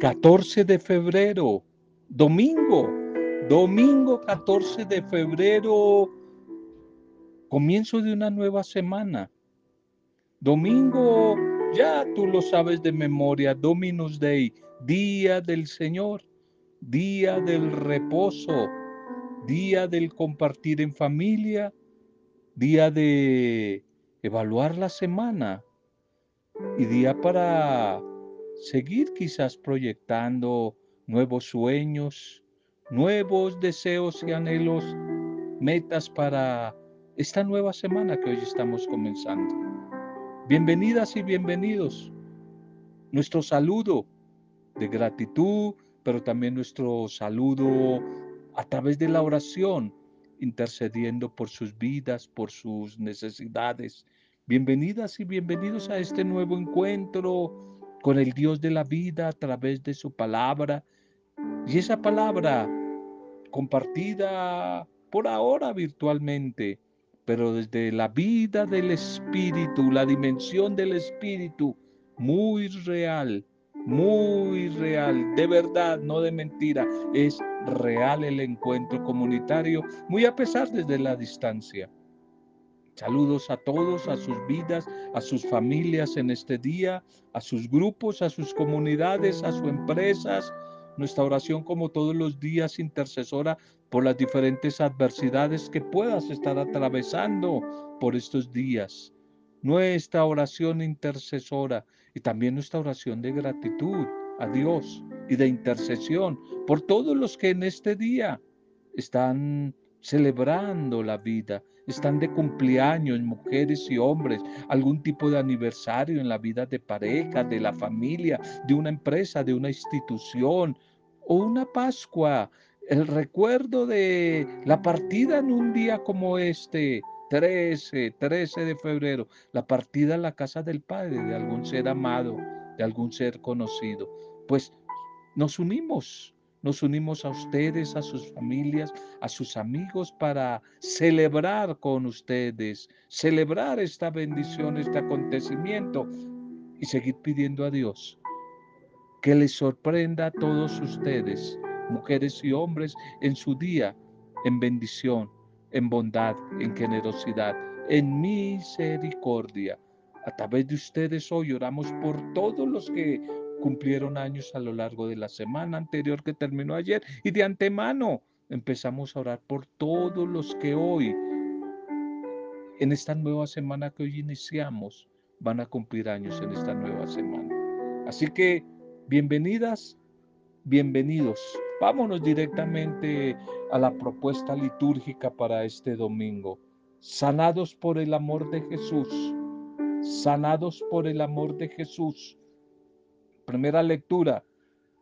14 de febrero, domingo, domingo 14 de febrero, comienzo de una nueva semana. Domingo, ya tú lo sabes de memoria, Dominus Dei, día del Señor, día del reposo, día del compartir en familia, día de evaluar la semana y día para seguir quizás proyectando nuevos sueños, nuevos deseos y anhelos, metas para esta nueva semana que hoy estamos comenzando. Bienvenidas y bienvenidos. Nuestro saludo de gratitud, pero también nuestro saludo a través de la oración, intercediendo por sus vidas, por sus necesidades. Bienvenidas y bienvenidos a este nuevo encuentro con el Dios de la vida a través de su palabra. Y esa palabra compartida por ahora virtualmente, pero desde la vida del Espíritu, la dimensión del Espíritu, muy real, muy real, de verdad, no de mentira, es real el encuentro comunitario, muy a pesar desde la distancia. Saludos a todos, a sus vidas, a sus familias en este día, a sus grupos, a sus comunidades, a sus empresas. Nuestra oración como todos los días intercesora por las diferentes adversidades que puedas estar atravesando por estos días. Nuestra oración intercesora y también nuestra oración de gratitud a Dios y de intercesión por todos los que en este día están celebrando la vida, están de cumpleaños, mujeres y hombres, algún tipo de aniversario en la vida de pareja, de la familia, de una empresa, de una institución, o una Pascua, el recuerdo de la partida en un día como este, 13, 13 de febrero, la partida a la casa del Padre de algún ser amado, de algún ser conocido. Pues nos unimos nos unimos a ustedes, a sus familias, a sus amigos para celebrar con ustedes, celebrar esta bendición, este acontecimiento y seguir pidiendo a Dios que les sorprenda a todos ustedes, mujeres y hombres, en su día, en bendición, en bondad, en generosidad, en misericordia. A través de ustedes hoy oramos por todos los que cumplieron años a lo largo de la semana anterior que terminó ayer y de antemano empezamos a orar por todos los que hoy, en esta nueva semana que hoy iniciamos, van a cumplir años en esta nueva semana. Así que bienvenidas, bienvenidos. Vámonos directamente a la propuesta litúrgica para este domingo. Sanados por el amor de Jesús. Sanados por el amor de Jesús. Primera lectura,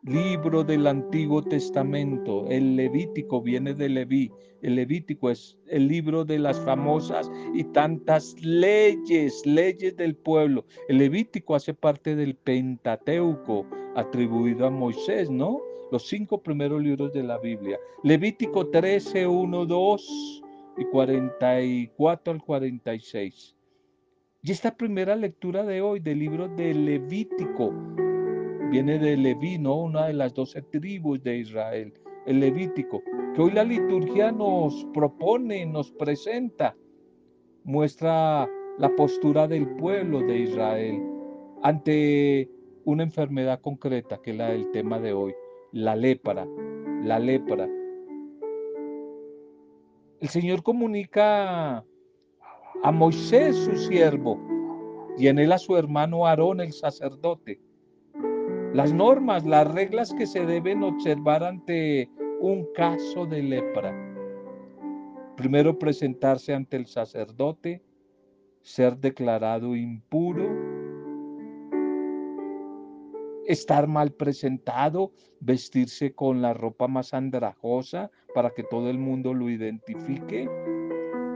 libro del Antiguo Testamento. El Levítico viene de Leví. El Levítico es el libro de las famosas y tantas leyes, leyes del pueblo. El Levítico hace parte del Pentateuco atribuido a Moisés, ¿no? Los cinco primeros libros de la Biblia. Levítico 13, 1, 2 y 44 al 46. Y esta primera lectura de hoy del libro de Levítico viene de Leví, ¿no? Una de las doce tribus de Israel, el Levítico, que hoy la liturgia nos propone, nos presenta, muestra la postura del pueblo de Israel ante una enfermedad concreta, que es la del tema de hoy, la lepra, la lepra. El Señor comunica a Moisés, su siervo, y en él a su hermano Aarón, el sacerdote, las normas, las reglas que se deben observar ante un caso de lepra. Primero presentarse ante el sacerdote, ser declarado impuro, estar mal presentado, vestirse con la ropa más andrajosa para que todo el mundo lo identifique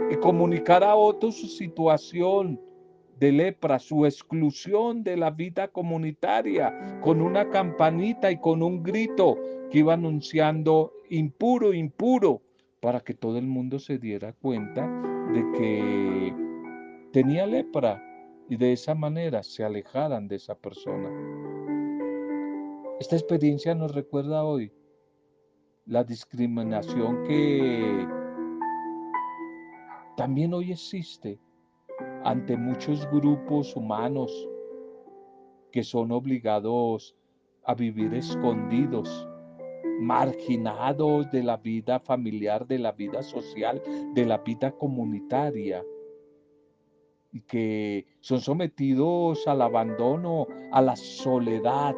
y comunicar a otros su situación, de lepra, su exclusión de la vida comunitaria, con una campanita y con un grito que iba anunciando impuro, impuro, para que todo el mundo se diera cuenta de que tenía lepra y de esa manera se alejaran de esa persona. Esta experiencia nos recuerda hoy la discriminación que también hoy existe ante muchos grupos humanos que son obligados a vivir escondidos, marginados de la vida familiar, de la vida social, de la vida comunitaria, y que son sometidos al abandono, a la soledad.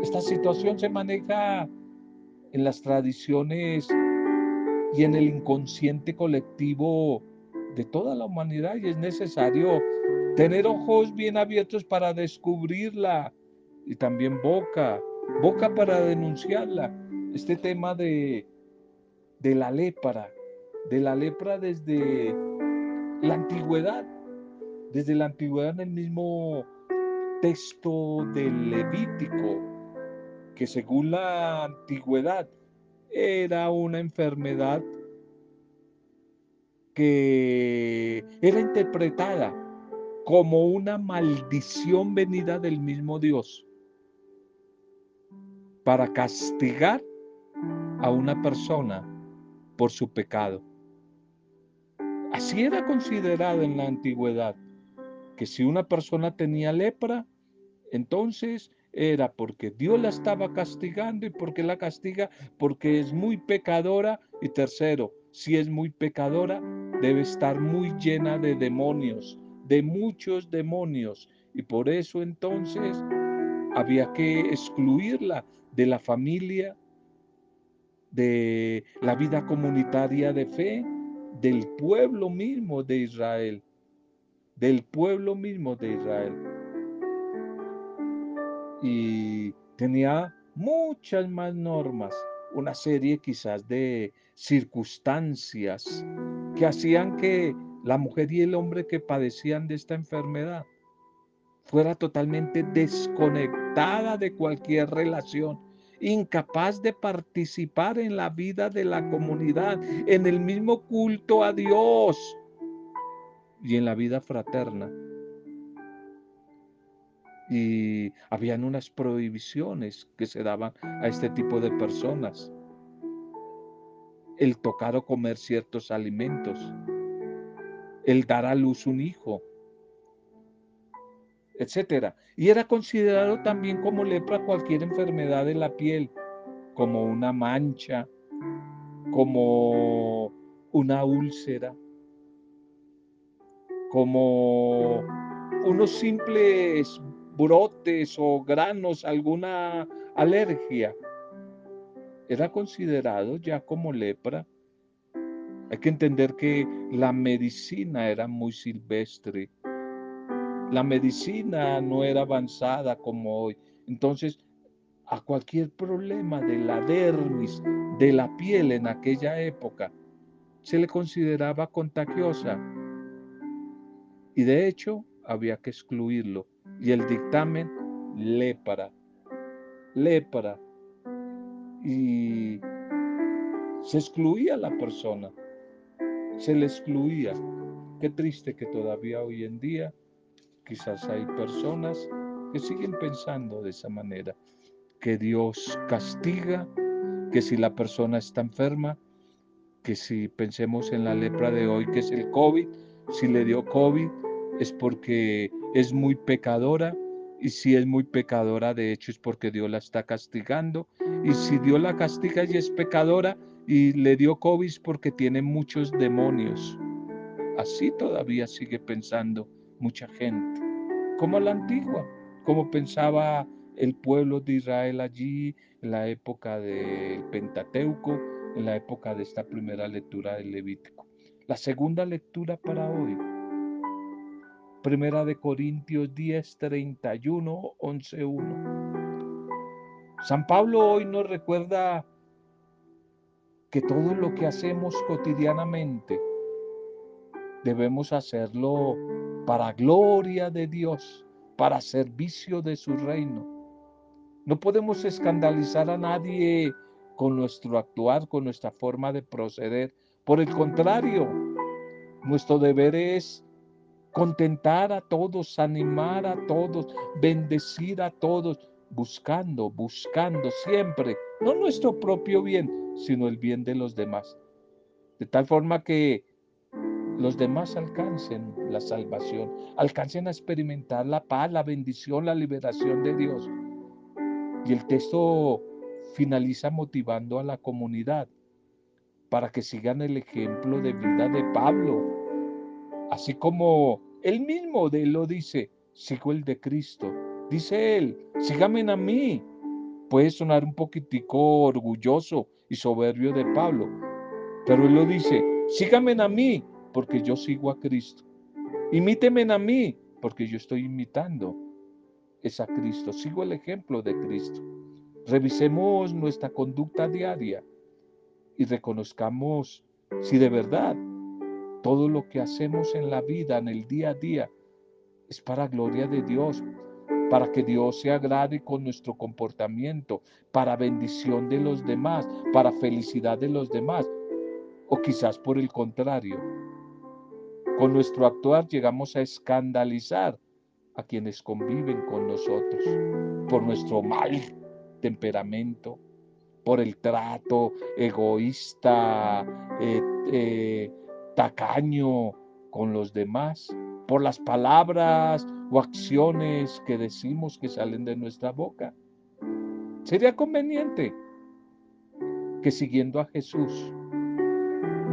Esta situación se maneja en las tradiciones y en el inconsciente colectivo de toda la humanidad y es necesario tener ojos bien abiertos para descubrirla y también boca, boca para denunciarla. Este tema de, de la lepra, de la lepra desde la antigüedad, desde la antigüedad en el mismo texto del Levítico, que según la antigüedad era una enfermedad era interpretada como una maldición venida del mismo Dios para castigar a una persona por su pecado. Así era considerado en la antigüedad, que si una persona tenía lepra, entonces era porque Dios la estaba castigando y porque la castiga porque es muy pecadora y tercero, si es muy pecadora, debe estar muy llena de demonios, de muchos demonios y por eso entonces había que excluirla de la familia, de la vida comunitaria de fe, del pueblo mismo de Israel, del pueblo mismo de Israel. Y tenía muchas más normas, una serie quizás de circunstancias que hacían que la mujer y el hombre que padecían de esta enfermedad fuera totalmente desconectada de cualquier relación, incapaz de participar en la vida de la comunidad, en el mismo culto a Dios y en la vida fraterna. Y habían unas prohibiciones que se daban a este tipo de personas. El tocar o comer ciertos alimentos el dar a luz un hijo, etcétera. Y era considerado también como lepra cualquier enfermedad de la piel, como una mancha, como una úlcera, como unos simples brotes o granos, alguna alergia. Era considerado ya como lepra hay que entender que la medicina era muy silvestre. La medicina no era avanzada como hoy. Entonces, a cualquier problema de la dermis, de la piel en aquella época, se le consideraba contagiosa. Y de hecho, había que excluirlo. Y el dictamen, lepra. Lepra. Y se excluía a la persona se le excluía. Qué triste que todavía hoy en día quizás hay personas que siguen pensando de esa manera, que Dios castiga, que si la persona está enferma, que si pensemos en la lepra de hoy, que es el COVID, si le dio COVID es porque es muy pecadora y si es muy pecadora de hecho es porque Dios la está castigando y si Dios la castiga y es pecadora y le dio COVID porque tiene muchos demonios. Así todavía sigue pensando mucha gente, como la antigua, como pensaba el pueblo de Israel allí en la época del Pentateuco, en la época de esta primera lectura del Levítico. La segunda lectura para hoy, Primera de Corintios 10, 31, 11, 1. San Pablo hoy nos recuerda que todo lo que hacemos cotidianamente debemos hacerlo para gloria de Dios, para servicio de su reino. No podemos escandalizar a nadie con nuestro actuar, con nuestra forma de proceder. Por el contrario, nuestro deber es contentar a todos, animar a todos, bendecir a todos, buscando, buscando siempre, no nuestro propio bien, sino el bien de los demás. De tal forma que los demás alcancen la salvación, alcancen a experimentar la paz, la bendición, la liberación de Dios. Y el texto finaliza motivando a la comunidad para que sigan el ejemplo de vida de Pablo, así como él mismo de lo dice, sigo el de Cristo. Dice él, síganme a mí. Puede sonar un poquitico orgulloso y soberbio de Pablo, pero él lo dice, síganme a mí, porque yo sigo a Cristo. Imíteme a mí, porque yo estoy imitando es a Cristo. Sigo el ejemplo de Cristo. Revisemos nuestra conducta diaria y reconozcamos si de verdad todo lo que hacemos en la vida, en el día a día, es para gloria de Dios, para que Dios se agrade con nuestro comportamiento, para bendición de los demás, para felicidad de los demás, o quizás por el contrario, con nuestro actuar llegamos a escandalizar a quienes conviven con nosotros por nuestro mal temperamento, por el trato egoísta, eh, eh, tacaño con los demás, por las palabras o acciones que decimos que salen de nuestra boca. Sería conveniente que siguiendo a Jesús,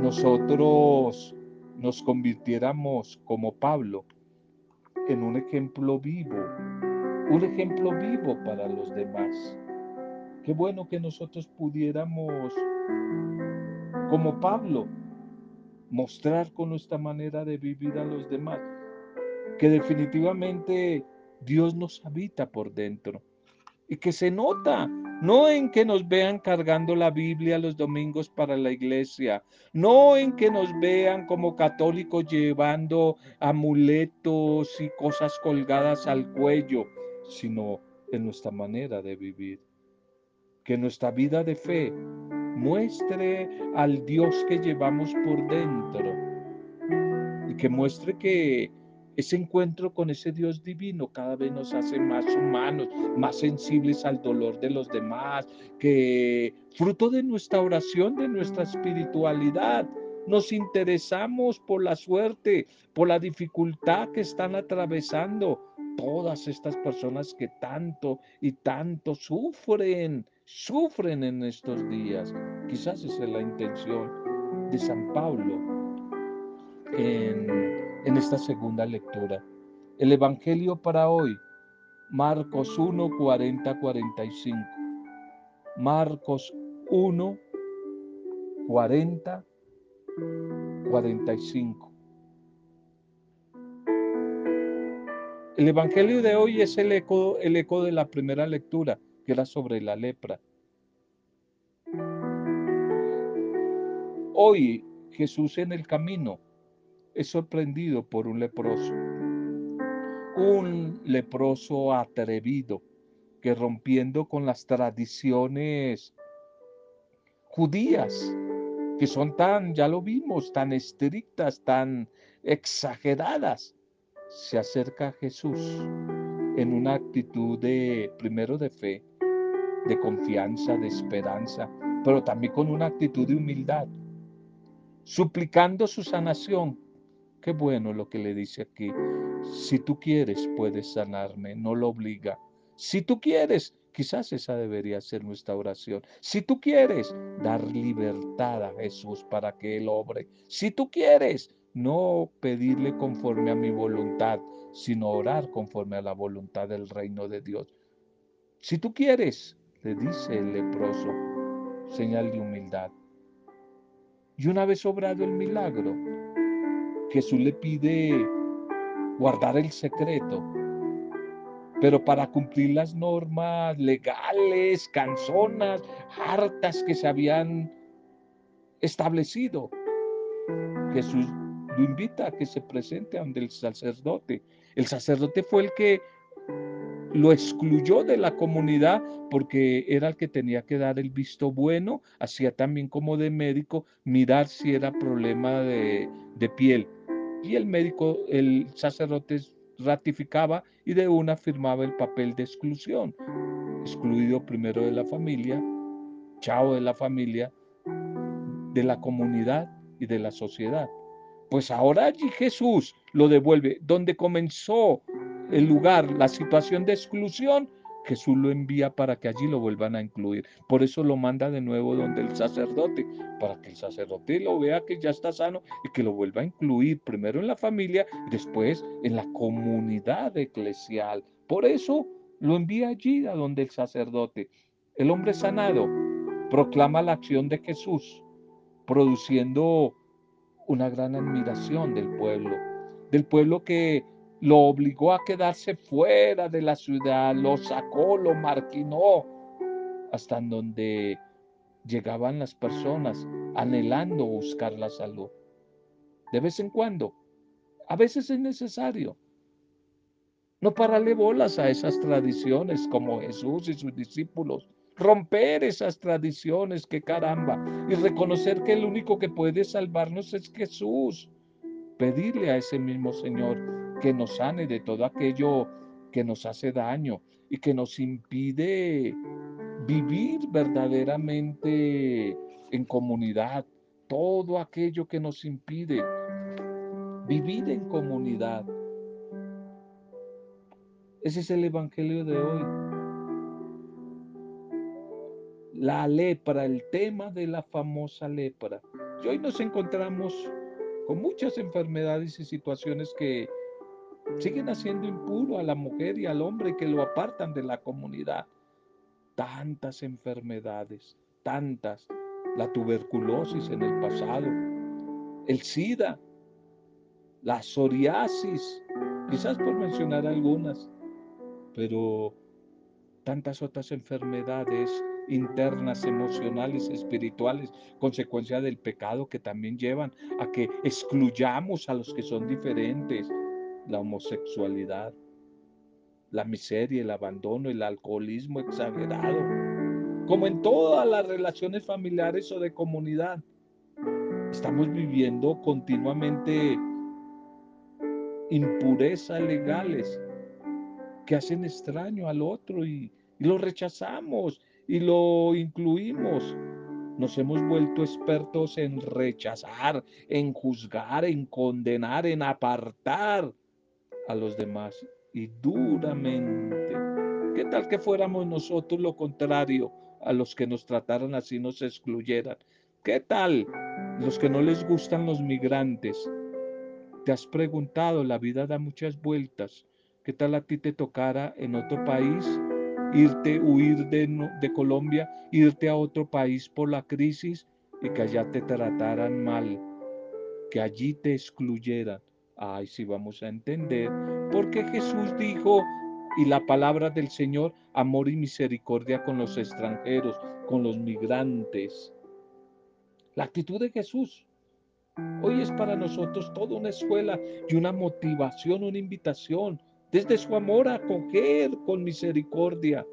nosotros nos convirtiéramos como Pablo en un ejemplo vivo, un ejemplo vivo para los demás. Qué bueno que nosotros pudiéramos, como Pablo, mostrar con nuestra manera de vivir a los demás, que definitivamente Dios nos habita por dentro y que se nota, no en que nos vean cargando la Biblia los domingos para la iglesia, no en que nos vean como católicos llevando amuletos y cosas colgadas al cuello, sino en nuestra manera de vivir. Que nuestra vida de fe muestre al Dios que llevamos por dentro y que muestre que ese encuentro con ese Dios divino cada vez nos hace más humanos, más sensibles al dolor de los demás, que fruto de nuestra oración, de nuestra espiritualidad, nos interesamos por la suerte, por la dificultad que están atravesando todas estas personas que tanto y tanto sufren, sufren en estos días. Quizás esa es la intención de San Pablo en en esta segunda lectura. El Evangelio para hoy, Marcos 1, 40, 45. Marcos 1, 40, 45. El Evangelio de hoy es el eco, el eco de la primera lectura, que era sobre la lepra. Hoy Jesús en el camino es sorprendido por un leproso. Un leproso atrevido que rompiendo con las tradiciones judías, que son tan, ya lo vimos, tan estrictas, tan exageradas, se acerca a Jesús en una actitud de, primero de fe, de confianza, de esperanza, pero también con una actitud de humildad, suplicando su sanación, Qué bueno lo que le dice aquí. Si tú quieres, puedes sanarme, no lo obliga. Si tú quieres, quizás esa debería ser nuestra oración. Si tú quieres, dar libertad a Jesús para que Él obre. Si tú quieres, no pedirle conforme a mi voluntad, sino orar conforme a la voluntad del reino de Dios. Si tú quieres, le dice el leproso, señal de humildad. Y una vez obrado el milagro, Jesús le pide guardar el secreto, pero para cumplir las normas legales, canzonas, hartas que se habían establecido, Jesús lo invita a que se presente ante el sacerdote. El sacerdote fue el que lo excluyó de la comunidad porque era el que tenía que dar el visto bueno, hacía también como de médico mirar si era problema de, de piel y el médico, el sacerdote ratificaba y de una firmaba el papel de exclusión, excluido primero de la familia, chao de la familia, de la comunidad y de la sociedad. Pues ahora allí Jesús lo devuelve. Donde comenzó el lugar, la situación de exclusión, Jesús lo envía para que allí lo vuelvan a incluir. Por eso lo manda de nuevo donde el sacerdote, para que el sacerdote lo vea que ya está sano y que lo vuelva a incluir primero en la familia y después en la comunidad eclesial. Por eso lo envía allí a donde el sacerdote. El hombre sanado proclama la acción de Jesús, produciendo una gran admiración del pueblo, del pueblo que lo obligó a quedarse fuera de la ciudad, lo sacó, lo marquinó, hasta donde llegaban las personas anhelando buscar la salud. De vez en cuando, a veces es necesario. No pararle bolas a esas tradiciones como Jesús y sus discípulos. Romper esas tradiciones, que caramba. Y reconocer que el único que puede salvarnos es Jesús. Pedirle a ese mismo Señor que nos sane de todo aquello que nos hace daño y que nos impide vivir verdaderamente en comunidad. Todo aquello que nos impide vivir en comunidad. Ese es el Evangelio de hoy. La lepra, el tema de la famosa lepra. Y hoy nos encontramos con muchas enfermedades y situaciones que siguen haciendo impuro a la mujer y al hombre que lo apartan de la comunidad. Tantas enfermedades, tantas. La tuberculosis en el pasado, el SIDA, la psoriasis, quizás por mencionar algunas, pero tantas otras enfermedades internas, emocionales, espirituales, consecuencia del pecado que también llevan a que excluyamos a los que son diferentes, la homosexualidad, la miseria, el abandono, el alcoholismo exagerado, como en todas las relaciones familiares o de comunidad. Estamos viviendo continuamente impurezas legales que hacen extraño al otro y, y lo rechazamos y lo incluimos. Nos hemos vuelto expertos en rechazar, en juzgar, en condenar, en apartar a los demás y duramente. ¿Qué tal que fuéramos nosotros lo contrario a los que nos trataran así, nos excluyeran? ¿Qué tal los que no les gustan los migrantes? ¿Te has preguntado, la vida da muchas vueltas? ¿Qué tal a ti te tocara en otro país irte, huir de, Colombia, irte a otro país por la crisis y que allá te trataran mal, que allí te excluyeran? Ay, sí vamos a entender, porque Jesús dijo, y la palabra del Señor, amor y misericordia con los extranjeros, con los migrantes. La actitud de Jesús. Hoy es para nosotros toda una escuela y una motivación, una invitación, desde su amor a acoger con misericordia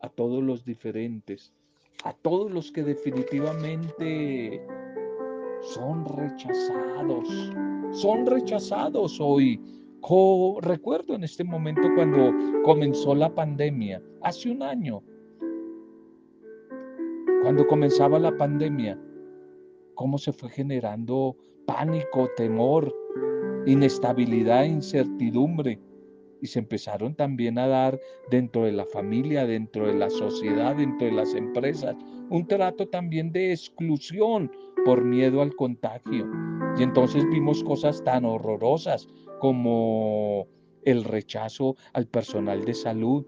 a todos los diferentes, a todos los que definitivamente son rechazados, son rechazados hoy. recuerdo en este momento cuando comenzó la pandemia, hace un año, cuando comenzaba la pandemia, cómo se fue generando pánico, temor, inestabilidad, incertidumbre. Y se empezaron también a dar dentro de la familia, dentro de la sociedad, dentro de las empresas, un trato también de exclusión por miedo al contagio. Y entonces vimos cosas tan horrorosas como el rechazo al personal de salud,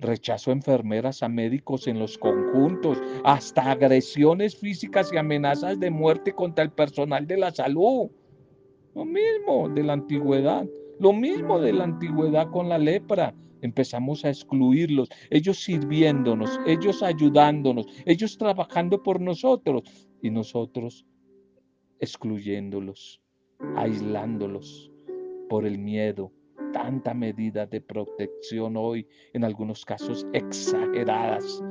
rechazo a enfermeras, a médicos en los conjuntos, hasta agresiones físicas y amenazas de muerte contra el personal de la salud. Lo mismo de la antigüedad, lo mismo de la antigüedad con la lepra. Empezamos a excluirlos, ellos sirviéndonos, ellos ayudándonos, ellos trabajando por nosotros y nosotros excluyéndolos, aislándolos por el miedo. Tanta medida de protección hoy, en algunos casos exageradas.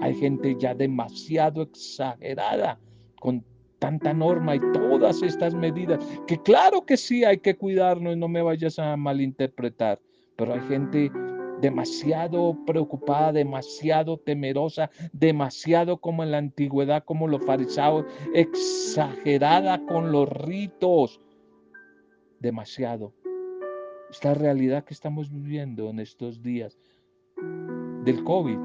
Hay gente ya demasiado exagerada con tanta norma y todas estas medidas, que claro que sí hay que cuidarnos, no me vayas a malinterpretar, pero hay gente demasiado preocupada, demasiado temerosa, demasiado como en la antigüedad, como los fariseos, exagerada con los ritos, demasiado. Esta realidad que estamos viviendo en estos días del COVID.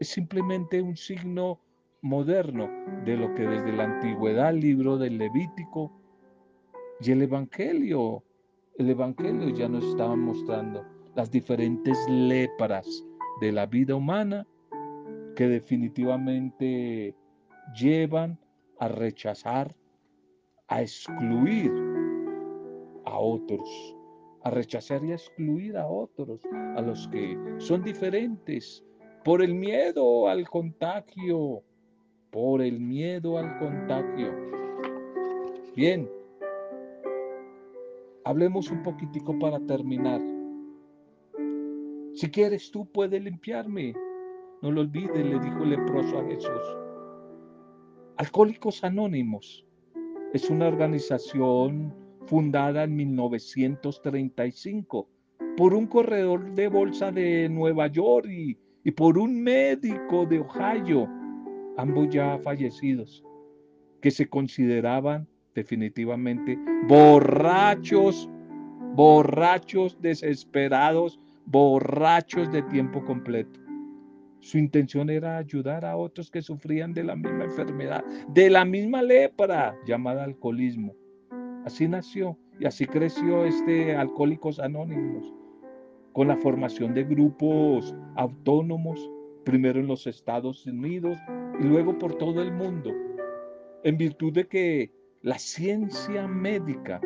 Es simplemente un signo moderno de lo que desde la antigüedad, el libro del Levítico y el Evangelio. El Evangelio ya nos estaba mostrando las diferentes lepras de la vida humana que definitivamente llevan a rechazar, a excluir a otros, a rechazar y a excluir a otros, a los que son diferentes, por el miedo al contagio, por el miedo al contagio. Bien, Hablemos un poquitico para terminar. Si quieres tú puedes limpiarme. No lo olvides, le dijo el leproso a Jesús. Alcohólicos Anónimos es una organización fundada en 1935 por un corredor de bolsa de Nueva York y, y por un médico de Ohio, ambos ya fallecidos, que se consideraban definitivamente borrachos, borrachos desesperados, borrachos de tiempo completo. Su intención era ayudar a otros que sufrían de la misma enfermedad, de la misma lepra llamada alcoholismo. Así nació y así creció este Alcohólicos Anónimos, con la formación de grupos autónomos, primero en los Estados Unidos y luego por todo el mundo, en virtud de que la ciencia médica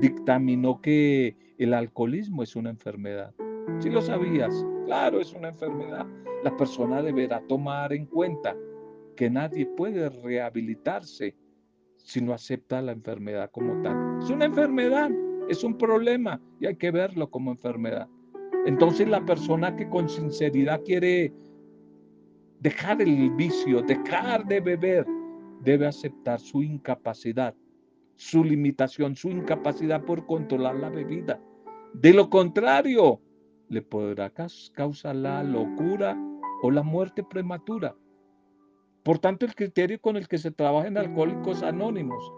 dictaminó que el alcoholismo es una enfermedad. Si lo sabías, claro, es una enfermedad. La persona deberá tomar en cuenta que nadie puede rehabilitarse si no acepta la enfermedad como tal. Es una enfermedad, es un problema y hay que verlo como enfermedad. Entonces la persona que con sinceridad quiere dejar el vicio, dejar de beber, debe aceptar su incapacidad, su limitación, su incapacidad por controlar la bebida. De lo contrario, le podrá causar la locura o la muerte prematura. Por tanto, el criterio con el que se trabaja en Alcohólicos Anónimos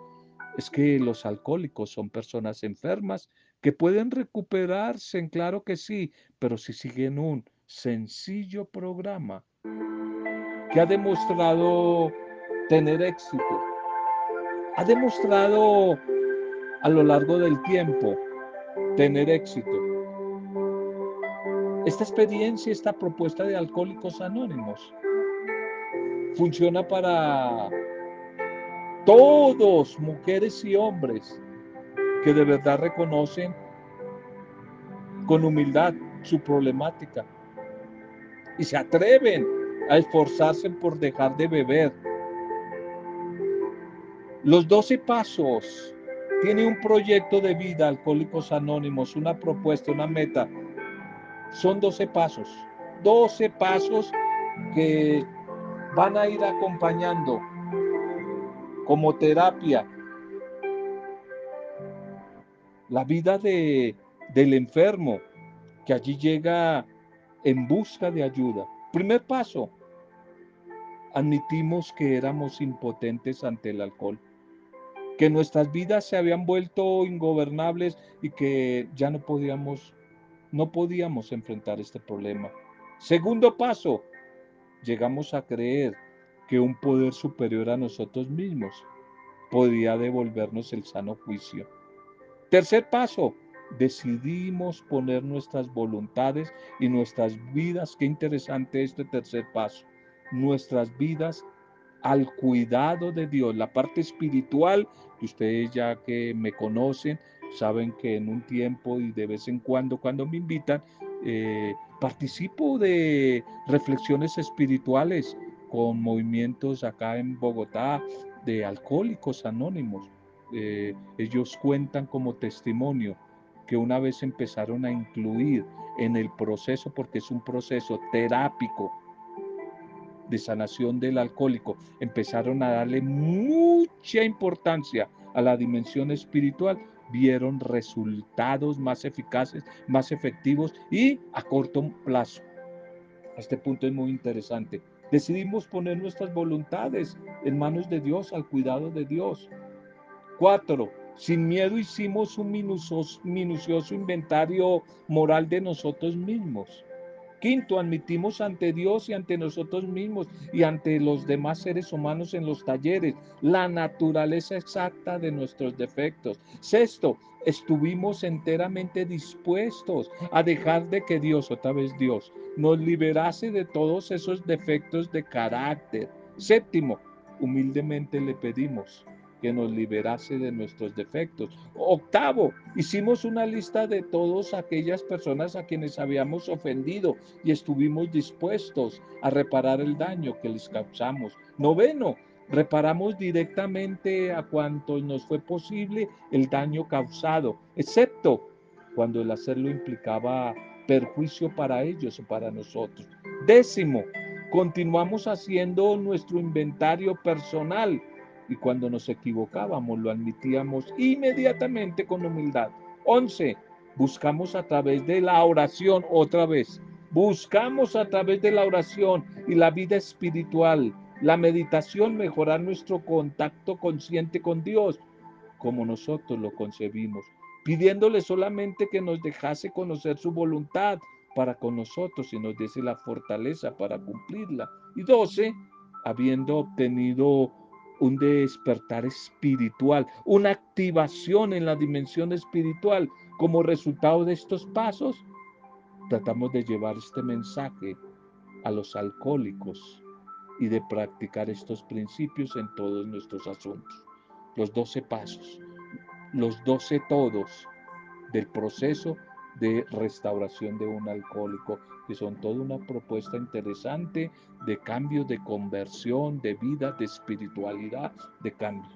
es que los alcohólicos son personas enfermas que pueden recuperarse, claro que sí, pero si siguen un sencillo programa que ha demostrado tener éxito. Ha demostrado a lo largo del tiempo tener éxito. Esta experiencia, esta propuesta de Alcohólicos Anónimos, funciona para todos, mujeres y hombres, que de verdad reconocen con humildad su problemática y se atreven a esforzarse por dejar de beber, los 12 pasos. Tiene un proyecto de vida, Alcohólicos Anónimos, una propuesta, una meta. Son 12 pasos. 12 pasos que van a ir acompañando como terapia la vida de, del enfermo que allí llega en busca de ayuda. Primer paso, admitimos que éramos impotentes ante el alcohol que nuestras vidas se habían vuelto ingobernables y que ya no podíamos, no podíamos enfrentar este problema. Segundo paso, llegamos a creer que un poder superior a nosotros mismos podía devolvernos el sano juicio. Tercer paso, decidimos poner nuestras voluntades y nuestras vidas, qué interesante este tercer paso, nuestras vidas al cuidado de Dios, la parte espiritual, que ustedes ya que me conocen, saben que en un tiempo y de vez en cuando, cuando me invitan, eh, participo de reflexiones espirituales con movimientos acá en Bogotá de alcohólicos anónimos. Eh, ellos cuentan como testimonio que una vez empezaron a incluir en el proceso, porque es un proceso terápico, de sanación del alcohólico, empezaron a darle mucha importancia a la dimensión espiritual, vieron resultados más eficaces, más efectivos y a corto plazo. Este punto es muy interesante. Decidimos poner nuestras voluntades en manos de Dios, al cuidado de Dios. Cuatro, sin miedo hicimos un minucioso, minucioso inventario moral de nosotros mismos. Quinto, admitimos ante Dios y ante nosotros mismos y ante los demás seres humanos en los talleres la naturaleza exacta de nuestros defectos. Sexto, estuvimos enteramente dispuestos a dejar de que Dios, otra vez Dios, nos liberase de todos esos defectos de carácter. Séptimo, humildemente le pedimos que nos liberase de nuestros defectos. Octavo, hicimos una lista de todas aquellas personas a quienes habíamos ofendido y estuvimos dispuestos a reparar el daño que les causamos. Noveno, reparamos directamente a cuantos nos fue posible el daño causado, excepto cuando el hacerlo implicaba perjuicio para ellos o para nosotros. Décimo, continuamos haciendo nuestro inventario personal y cuando nos equivocábamos lo admitíamos inmediatamente con humildad. 11. Buscamos a través de la oración, otra vez, buscamos a través de la oración y la vida espiritual, la meditación, mejorar nuestro contacto consciente con Dios, como nosotros lo concebimos, pidiéndole solamente que nos dejase conocer su voluntad para con nosotros y nos diese la fortaleza para cumplirla. Y 12. Habiendo obtenido un despertar espiritual, una activación en la dimensión espiritual. Como resultado de estos pasos, tratamos de llevar este mensaje a los alcohólicos y de practicar estos principios en todos nuestros asuntos. Los doce pasos, los doce todos del proceso de restauración de un alcohólico, que son toda una propuesta interesante de cambio, de conversión, de vida, de espiritualidad, de cambio.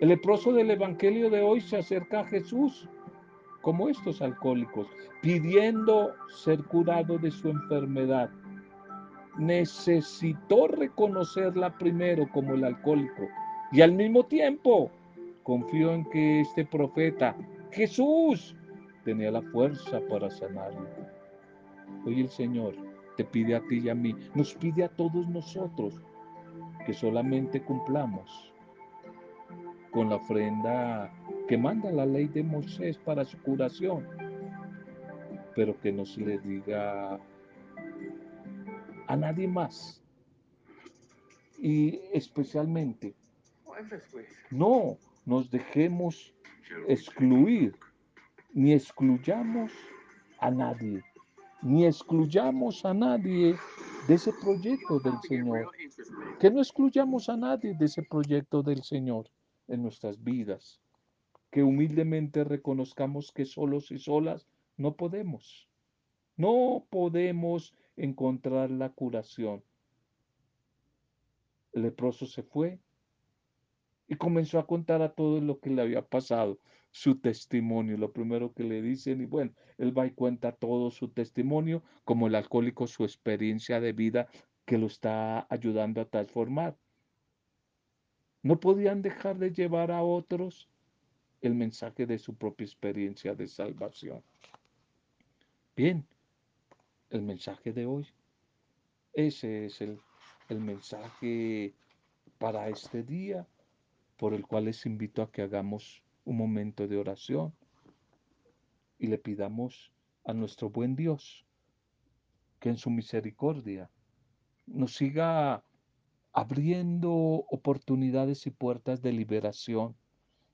El leproso del Evangelio de hoy se acerca a Jesús, como estos alcohólicos, pidiendo ser curado de su enfermedad. Necesitó reconocerla primero como el alcohólico y al mismo tiempo confió en que este profeta, Jesús, tenía la fuerza para sanarlo. Hoy el Señor te pide a ti y a mí, nos pide a todos nosotros que solamente cumplamos con la ofrenda que manda la ley de Moisés para su curación, pero que no se le diga a nadie más. Y especialmente, no nos dejemos excluir ni excluyamos a nadie, ni excluyamos a nadie de ese proyecto del Señor. Que no excluyamos a nadie de ese proyecto del Señor en nuestras vidas. Que humildemente reconozcamos que solos y solas no podemos. No podemos encontrar la curación. El leproso se fue y comenzó a contar a todos lo que le había pasado su testimonio, lo primero que le dicen, y bueno, él va y cuenta todo su testimonio, como el alcohólico, su experiencia de vida que lo está ayudando a transformar. No podían dejar de llevar a otros el mensaje de su propia experiencia de salvación. Bien, el mensaje de hoy, ese es el, el mensaje para este día, por el cual les invito a que hagamos un momento de oración y le pidamos a nuestro buen Dios que en su misericordia nos siga abriendo oportunidades y puertas de liberación,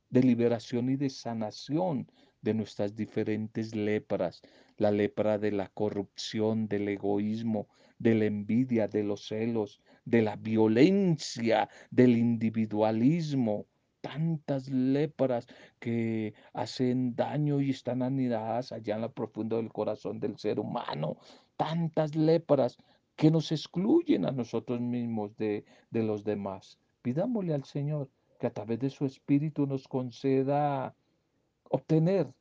de liberación y de sanación de nuestras diferentes lepras, la lepra de la corrupción, del egoísmo, de la envidia, de los celos, de la violencia, del individualismo, tantas lepras que hacen daño y están anidadas allá en lo profundo del corazón del ser humano, tantas lepras que nos excluyen a nosotros mismos de, de los demás. Pidámosle al Señor que a través de su Espíritu nos conceda obtener,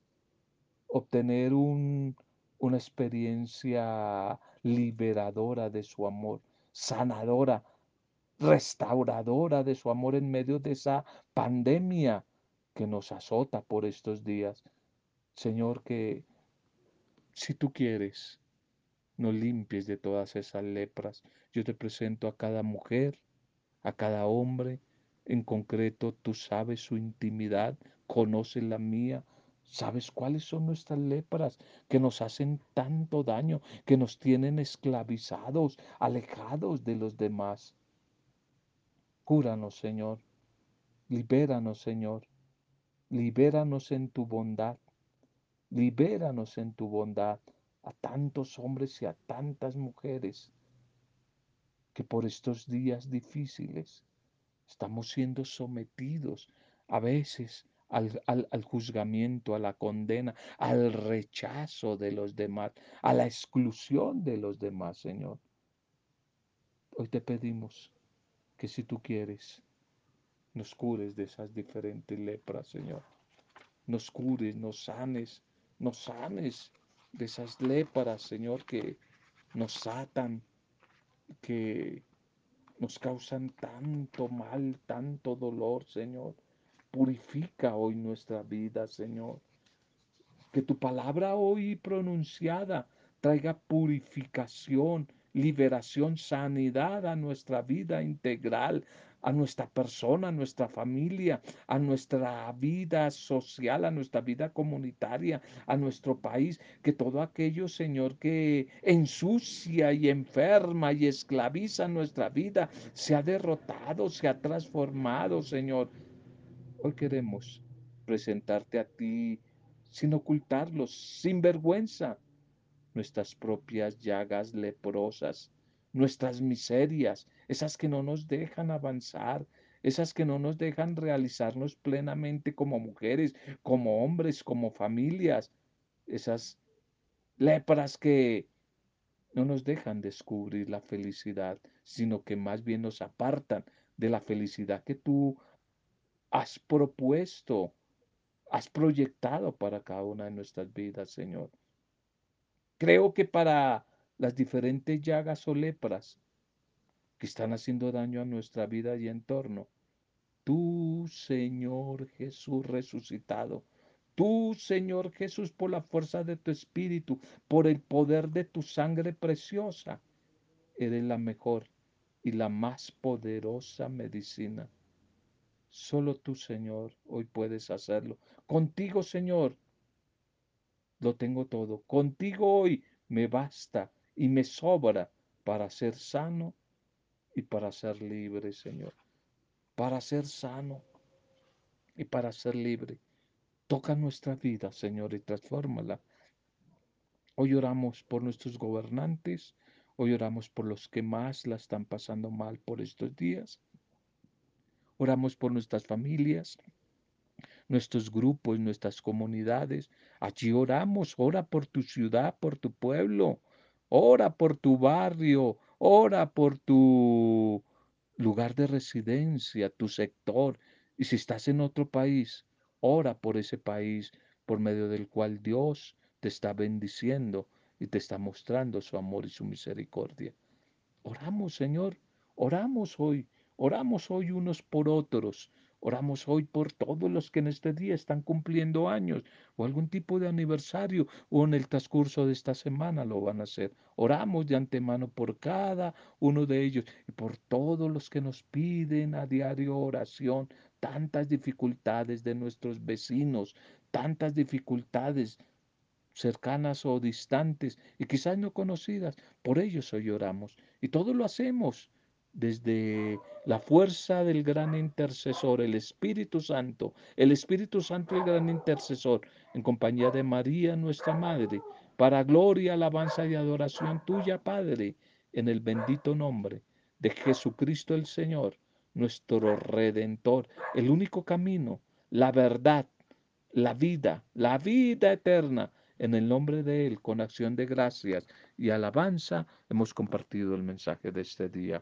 obtener un, una experiencia liberadora de su amor, sanadora, restauradora de su amor en medio de esa pandemia que nos azota por estos días. Señor, que si tú quieres, nos limpies de todas esas lepras. Yo te presento a cada mujer, a cada hombre, en concreto, tú sabes su intimidad, conoces la mía, sabes cuáles son nuestras lepras que nos hacen tanto daño, que nos tienen esclavizados, alejados de los demás. Cúranos, Señor. Libéranos, Señor. Libéranos en tu bondad. Libéranos en tu bondad a tantos hombres y a tantas mujeres que por estos días difíciles estamos siendo sometidos a veces al, al, juzgamiento, a la condena, al rechazo de los demás, a la exclusión de los demás, Señor. Hoy te pedimos que si tú quieres, nos cures de esas diferentes lepras, Señor. Nos cures, nos sanes, nos sanes de esas lepras, Señor, que nos atan, que nos causan tanto mal, tanto dolor, Señor. Purifica hoy nuestra vida, Señor. Que tu palabra hoy pronunciada traiga purificación, liberación, sanidad a nuestra vida integral, a nuestra persona, a nuestra familia, a nuestra vida social, a nuestra vida comunitaria, a nuestro país, que todo aquello, Señor, que ensucia y enferma y esclaviza nuestra vida, se ha derrotado, se ha transformado, Señor. Hoy queremos presentarte a ti sin ocultarlos, sin vergüenza, nuestras propias llagas leprosas, nuestras miserias, esas que no nos dejan avanzar, esas que no nos dejan realizarnos plenamente como mujeres, como hombres, como familias, esas lepras que no nos dejan descubrir la felicidad, sino que más bien nos apartan de la felicidad que tú has propuesto, has proyectado para cada una de nuestras vidas, Señor. Creo que para las diferentes llagas o lepras que están haciendo daño a nuestra vida y entorno. Tú, Señor Jesús resucitado, tú, Señor Jesús, por la fuerza de tu Espíritu, por el poder de tu sangre preciosa, eres la mejor y la más poderosa medicina. Solo tú, Señor, hoy puedes hacerlo. Contigo, Señor, lo tengo todo. Contigo hoy me basta y me sobra para ser sano y para ser libre, Señor. Para ser sano y para ser libre. Toca nuestra vida, Señor, y transfórmala. Hoy oramos por nuestros gobernantes, hoy oramos por los que más la están pasando mal por estos días. Oramos por nuestras familias, nuestros grupos, nuestras comunidades. Allí oramos, ora por tu ciudad, por tu pueblo, ora por tu barrio, ora por tu lugar de residencia, tu sector. Y si estás en otro país, ora por ese país por medio del cual Dios te está bendiciendo y te está mostrando su amor y su misericordia. Oramos, Señor, oramos hoy, oramos hoy unos por otros, Oramos hoy por todos los que en este día están cumpliendo años o algún tipo de aniversario o en el transcurso de esta semana lo van a hacer. Oramos de antemano por cada uno de ellos y por todos los que nos piden a diario oración, tantas dificultades de nuestros vecinos, tantas dificultades cercanas o distantes y quizás no conocidas. Por ellos hoy oramos y todo lo hacemos desde la fuerza del gran intercesor, el Espíritu Santo, el Espíritu Santo, el gran intercesor, en compañía de María, nuestra Madre, para gloria, alabanza y adoración tuya, Padre, en el bendito nombre de Jesucristo el Señor, nuestro Redentor, el único camino, la verdad, la vida, la vida eterna. En el nombre de Él, con acción de gracias y alabanza, hemos compartido el mensaje de este día.